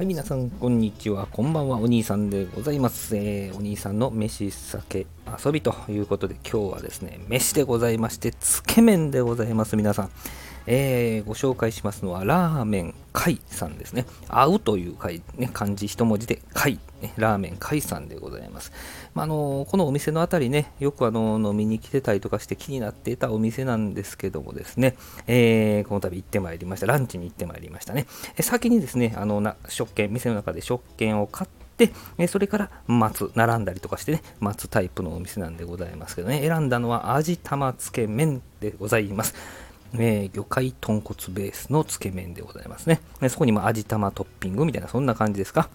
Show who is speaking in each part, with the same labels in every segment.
Speaker 1: はい、皆さん、こんにちは。こんばんは。お兄さんでございます。えーお兄さんの飯、酒、遊びということで、今日はですね、飯でございまして、つけ麺でございます。皆さん。えーご紹介しますのは、ラーメン海さんですね。合うという海、ね、漢字一文字で海、ね、ラーメン海さんでございます。まあ、のこのお店のあたりね、よくあの飲みに来てたりとかして気になっていたお店なんですけどもですね、えーこの度行ってまいりました。ランチに行ってまいりましたね。え先にですね、あのな食券、店の中で食券を買って、えそれから待つ、並んだりとかしてね、待つタイプのお店なんでございますけどね、選んだのは味玉つけ麺でございます。えー魚介豚骨ベースのつけ麺でございますね。ねそこにも味玉トッピングみたいな、そんな感じですか。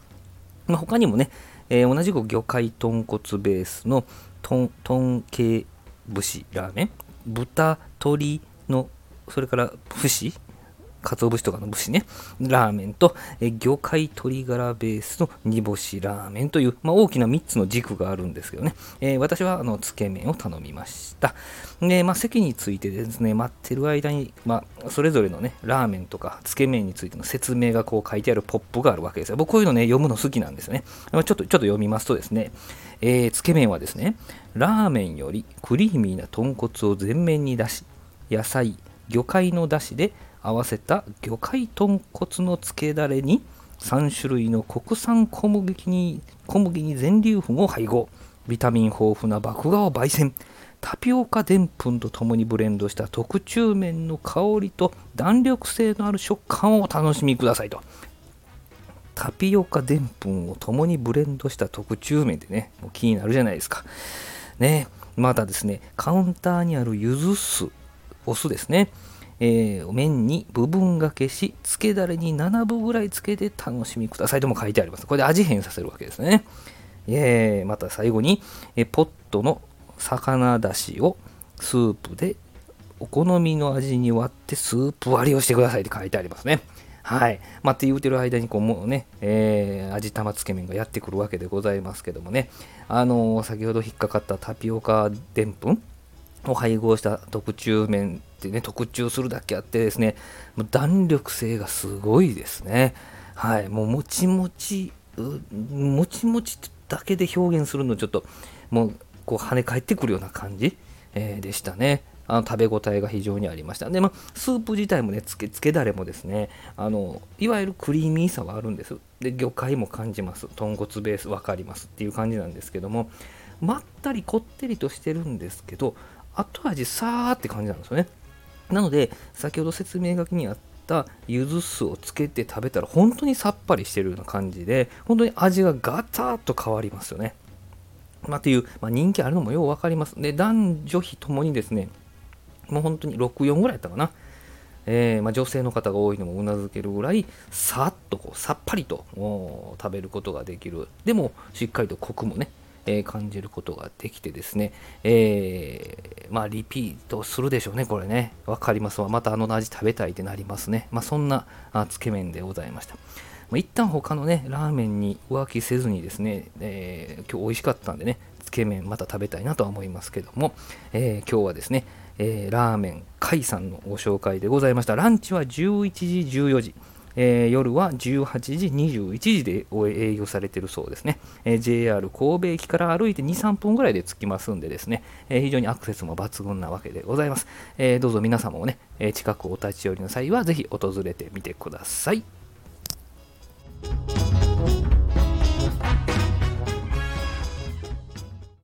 Speaker 1: まあ、他にもね、えー同じく魚介豚骨ベースの豚系節ラーメン、豚鶏の、それから節、鰹節とかの節ね、ラーメンと、え魚介鶏ガラベースの煮干しラーメンという、まあ、大きな3つの軸があるんですけどね、えー私はあのつけ麺を頼みました。で、まあ、席についてですね、待ってる間に、まあ、それぞれのね、ラーメンとかつけ麺についての説明がこう書いてあるポップがあるわけですよ。僕こういうのね、読むの好きなんですね。ちょっと、ちょっと読みますとですね、えーつけ麺はですね、ラーメンよりクリーミーな豚骨を前面に出し、野菜、魚介の出汁で合わせた魚介豚骨のつけだれに3種類の国産小麦に小麦に全粒粉を配合。ビタミン豊富な麦芽を焙煎。タピオカでんぷんとともにブレンドした特注麺の香りと弾力性のある食感をお楽しみくださいと。タピオカでんぷんをともにブレンドした特注麺でねもう気になるじゃないですか。ねまたですねカウンターにあるゆず酢お酢ですね。えー麺に部分がけし、つけだれに7分ぐらいつけて楽しみくださいとも書いてあります。これで味変させるわけですね。えーまた最後に、えーポットの魚だしをスープでお好みの味に割ってスープ割りをしてくださいって書いてありますね。はい。まあ、って言うてる間に、こう、もうね、えー味玉つけ麺がやってくるわけでございますけどもね、あのー先ほど引っかかったタピオカでんぷんを配合した特注麺ってね、特注するだけあってですね、もう弾力性がすごいですね。はい。もうもちもち、もちもちだけで表現するのちょっと、もう、こう跳ね返ってくるような感じ、えーでしたね。あの食べ応えが非常にありました。で、まあ、スープ自体もね、つけ、つけだれもですね、あの、いわゆるクリーミーさはあるんです。で、魚介も感じます。豚骨ベース分かりますっていう感じなんですけども、まったりこってりとしてるんですけど、後味さーって感じなんですよね。なので、先ほど説明書きにあった柚子酢をつけて食べたら本当にさっぱりしてるような感じで、本当に味がガタッと変わりますよね。まあ、っていう、まあ、人気あるのもよう分かります。で、男女比ともにですね、もう本当に6、4ぐらいやったかな。えーまあ、女性の方が多いのもうなずけるぐらい、さっとこうさっぱりと食べることができる。でも、しっかりとコクもね、えー感じることができてですね、えーまあ、リピートするでしょうね、これね。わかりますわ。またあの味食べたいってなりますね。まあ、そんなあつけ麺でございました。まあ、一旦他のね、ラーメンに浮気せずにですね、えー今日美味しかったんでね、つけ麺また食べたいなとは思いますけども、え今日はですね、えラーメン甲斐さんのご紹介でございました。ランチは11時、14時。えー、夜は18時、21時で営業されているそうですね、えー、JR 神戸駅から歩いて2、3分ぐらいで着きますんでですね、えー、非常にアクセスも抜群なわけでございます。えどうぞ皆様もね、え近くお立ち寄りの際はぜひ訪れてみてください。